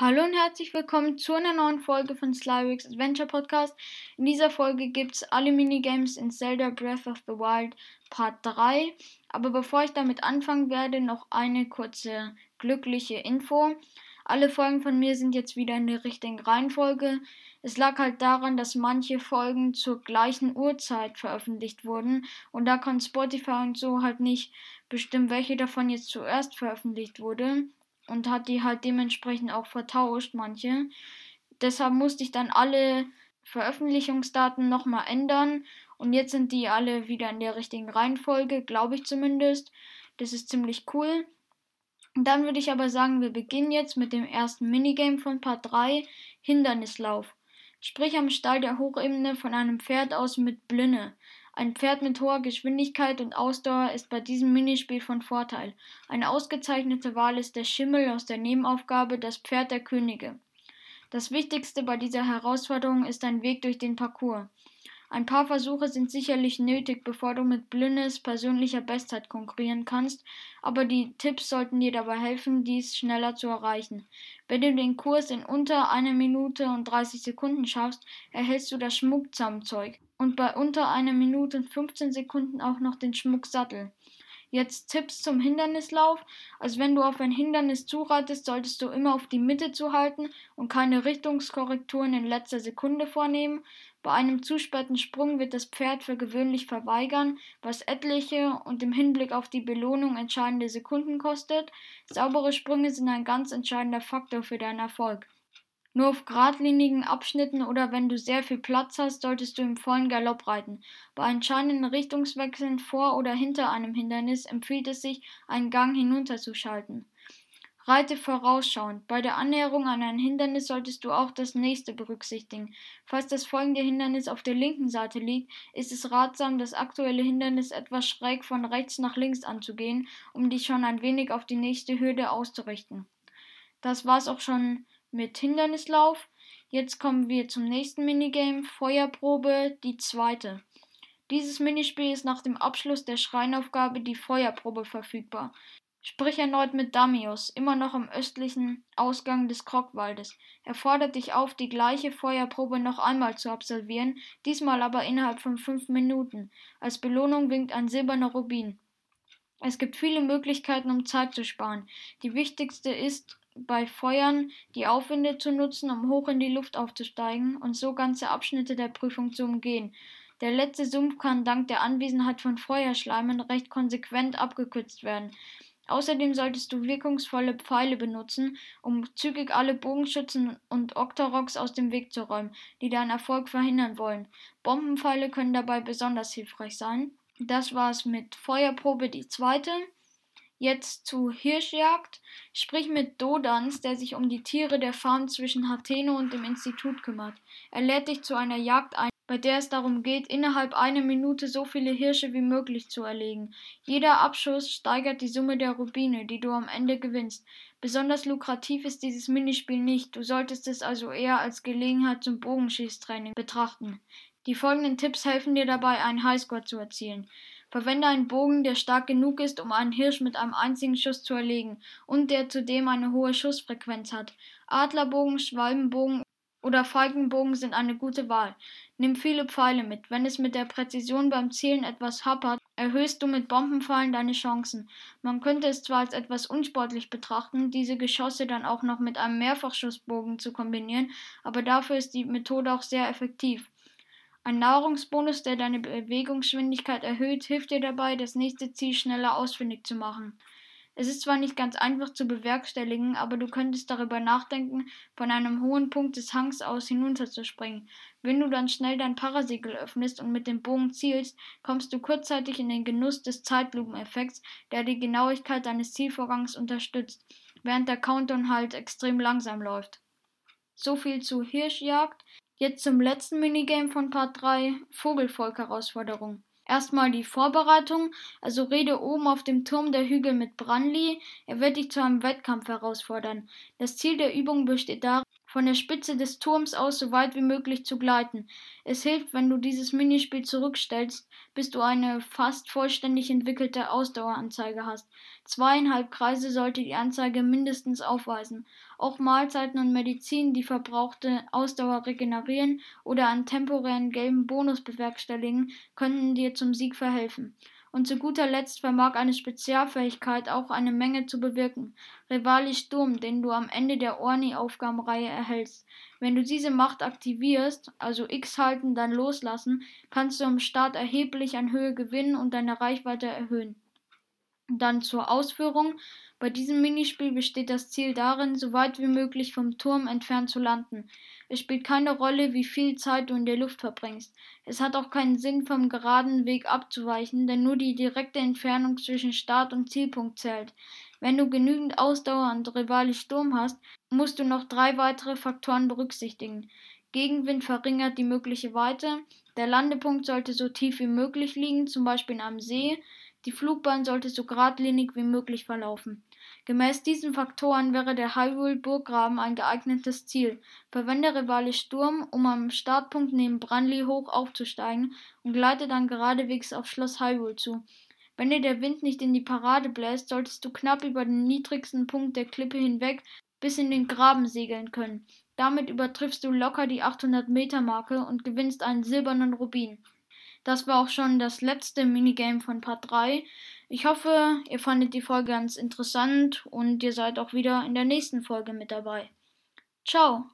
Hallo und herzlich willkommen zu einer neuen Folge von Slyrix Adventure Podcast. In dieser Folge gibt es alle Minigames in Zelda Breath of the Wild Part 3. Aber bevor ich damit anfangen werde, noch eine kurze glückliche Info. Alle Folgen von mir sind jetzt wieder in der richtigen Reihenfolge. Es lag halt daran, dass manche Folgen zur gleichen Uhrzeit veröffentlicht wurden und da kann Spotify und so halt nicht bestimmen, welche davon jetzt zuerst veröffentlicht wurde und hat die halt dementsprechend auch vertauscht, manche. Deshalb musste ich dann alle Veröffentlichungsdaten nochmal ändern und jetzt sind die alle wieder in der richtigen Reihenfolge, glaube ich zumindest. Das ist ziemlich cool. Und dann würde ich aber sagen, wir beginnen jetzt mit dem ersten Minigame von Part 3, Hindernislauf. Sprich am Stall der Hochebene von einem Pferd aus mit Blinde. Ein Pferd mit hoher Geschwindigkeit und Ausdauer ist bei diesem Minispiel von Vorteil. Eine ausgezeichnete Wahl ist der Schimmel aus der Nebenaufgabe Das Pferd der Könige. Das Wichtigste bei dieser Herausforderung ist ein Weg durch den Parcours. Ein paar Versuche sind sicherlich nötig, bevor du mit Blindes persönlicher Bestzeit konkurrieren kannst, aber die Tipps sollten dir dabei helfen, dies schneller zu erreichen. Wenn du den Kurs in unter einer Minute und 30 Sekunden schaffst, erhältst du das Schmuckzaumzeug und bei unter einer Minute und 15 Sekunden auch noch den Schmucksattel. Jetzt Tipps zum Hindernislauf. Also wenn du auf ein Hindernis zureitest, solltest du immer auf die Mitte zu halten und keine Richtungskorrekturen in letzter Sekunde vornehmen. Bei einem zu späten Sprung wird das Pferd für gewöhnlich verweigern, was etliche und im Hinblick auf die Belohnung entscheidende Sekunden kostet. Saubere Sprünge sind ein ganz entscheidender Faktor für deinen Erfolg. Nur auf geradlinigen Abschnitten oder wenn du sehr viel Platz hast, solltest du im vollen Galopp reiten. Bei entscheidenden Richtungswechseln vor oder hinter einem Hindernis empfiehlt es sich, einen Gang hinunterzuschalten. Reite vorausschauend. Bei der Annäherung an ein Hindernis solltest du auch das nächste berücksichtigen. Falls das folgende Hindernis auf der linken Seite liegt, ist es ratsam, das aktuelle Hindernis etwas schräg von rechts nach links anzugehen, um dich schon ein wenig auf die nächste Hürde auszurichten. Das war's auch schon mit Hindernislauf. Jetzt kommen wir zum nächsten Minigame, Feuerprobe, die zweite. Dieses Minispiel ist nach dem Abschluss der Schreinaufgabe die Feuerprobe verfügbar. Sprich erneut mit Damius, immer noch am östlichen Ausgang des Krogwaldes. Er fordert dich auf, die gleiche Feuerprobe noch einmal zu absolvieren, diesmal aber innerhalb von fünf Minuten. Als Belohnung winkt ein silberner Rubin. Es gibt viele Möglichkeiten, um Zeit zu sparen. Die wichtigste ist, bei Feuern die Aufwinde zu nutzen, um hoch in die Luft aufzusteigen und so ganze Abschnitte der Prüfung zu umgehen. Der letzte Sumpf kann dank der Anwesenheit von Feuerschleimen recht konsequent abgekürzt werden. Außerdem solltest du wirkungsvolle Pfeile benutzen, um zügig alle Bogenschützen und Octoroks aus dem Weg zu räumen, die deinen Erfolg verhindern wollen. Bombenpfeile können dabei besonders hilfreich sein. Das war's mit Feuerprobe die zweite. Jetzt zu Hirschjagd. Sprich mit Dodans, der sich um die Tiere der Farm zwischen Hateno und dem Institut kümmert. Er lädt dich zu einer Jagd ein, bei der es darum geht, innerhalb einer Minute so viele Hirsche wie möglich zu erlegen. Jeder Abschuss steigert die Summe der Rubine, die du am Ende gewinnst. Besonders lukrativ ist dieses Minispiel nicht, du solltest es also eher als Gelegenheit zum Bogenschießtraining betrachten. Die folgenden Tipps helfen dir dabei, einen Highscore zu erzielen. Verwende einen Bogen, der stark genug ist, um einen Hirsch mit einem einzigen Schuss zu erlegen und der zudem eine hohe Schussfrequenz hat. Adlerbogen, Schwalbenbogen oder Falkenbogen sind eine gute Wahl. Nimm viele Pfeile mit. Wenn es mit der Präzision beim Zielen etwas happert, erhöhst du mit Bombenpfeilen deine Chancen. Man könnte es zwar als etwas unsportlich betrachten, diese Geschosse dann auch noch mit einem Mehrfachschussbogen zu kombinieren, aber dafür ist die Methode auch sehr effektiv. Ein Nahrungsbonus, der deine Bewegungsgeschwindigkeit erhöht, hilft dir dabei, das nächste Ziel schneller ausfindig zu machen. Es ist zwar nicht ganz einfach zu bewerkstelligen, aber du könntest darüber nachdenken, von einem hohen Punkt des Hangs aus hinunterzuspringen. Wenn du dann schnell dein Parasegel öffnest und mit dem Bogen zielst, kommst du kurzzeitig in den Genuss des Zeitlupeneffekts, der die Genauigkeit deines Zielvorgangs unterstützt, während der Countdown halt extrem langsam läuft. So viel zu Hirschjagd. Jetzt zum letzten Minigame von Part 3, Vogelvolk-Herausforderung. Erstmal die Vorbereitung, also rede oben auf dem Turm der Hügel mit Branly, er wird dich zu einem Wettkampf herausfordern. Das Ziel der Übung besteht darin, von der Spitze des Turms aus so weit wie möglich zu gleiten. Es hilft, wenn du dieses Minispiel zurückstellst, bis du eine fast vollständig entwickelte Ausdaueranzeige hast. Zweieinhalb Kreise sollte die Anzeige mindestens aufweisen. Auch Mahlzeiten und Medizin, die verbrauchte Ausdauer regenerieren oder einen temporären gelben Bonus bewerkstelligen, könnten dir zum Sieg verhelfen. Und zu guter Letzt vermag eine Spezialfähigkeit auch eine Menge zu bewirken. Rivali Sturm, den du am Ende der Orni-Aufgabenreihe erhältst. Wenn du diese Macht aktivierst, also X halten, dann loslassen, kannst du am Start erheblich an Höhe gewinnen und deine Reichweite erhöhen. Dann zur Ausführung. Bei diesem Minispiel besteht das Ziel darin, so weit wie möglich vom Turm entfernt zu landen. Es spielt keine Rolle, wie viel Zeit du in der Luft verbringst. Es hat auch keinen Sinn, vom geraden Weg abzuweichen, denn nur die direkte Entfernung zwischen Start und Zielpunkt zählt. Wenn du genügend Ausdauer und Rivali Sturm hast, musst du noch drei weitere Faktoren berücksichtigen. Gegenwind verringert die mögliche Weite, der Landepunkt sollte so tief wie möglich liegen, zum Beispiel in einem See, die Flugbahn sollte so geradlinig wie möglich verlaufen. Gemäß diesen Faktoren wäre der Hyrule-Burggraben ein geeignetes Ziel. Verwende Rivale Sturm, um am Startpunkt neben Branly hoch aufzusteigen und gleite dann geradewegs auf Schloss Hyrule zu. Wenn dir der Wind nicht in die Parade bläst, solltest du knapp über den niedrigsten Punkt der Klippe hinweg bis in den Graben segeln können. Damit übertriffst du locker die 800 Meter Marke und gewinnst einen silbernen Rubin. Das war auch schon das letzte Minigame von Part 3. Ich hoffe, ihr fandet die Folge ganz interessant und ihr seid auch wieder in der nächsten Folge mit dabei. Ciao!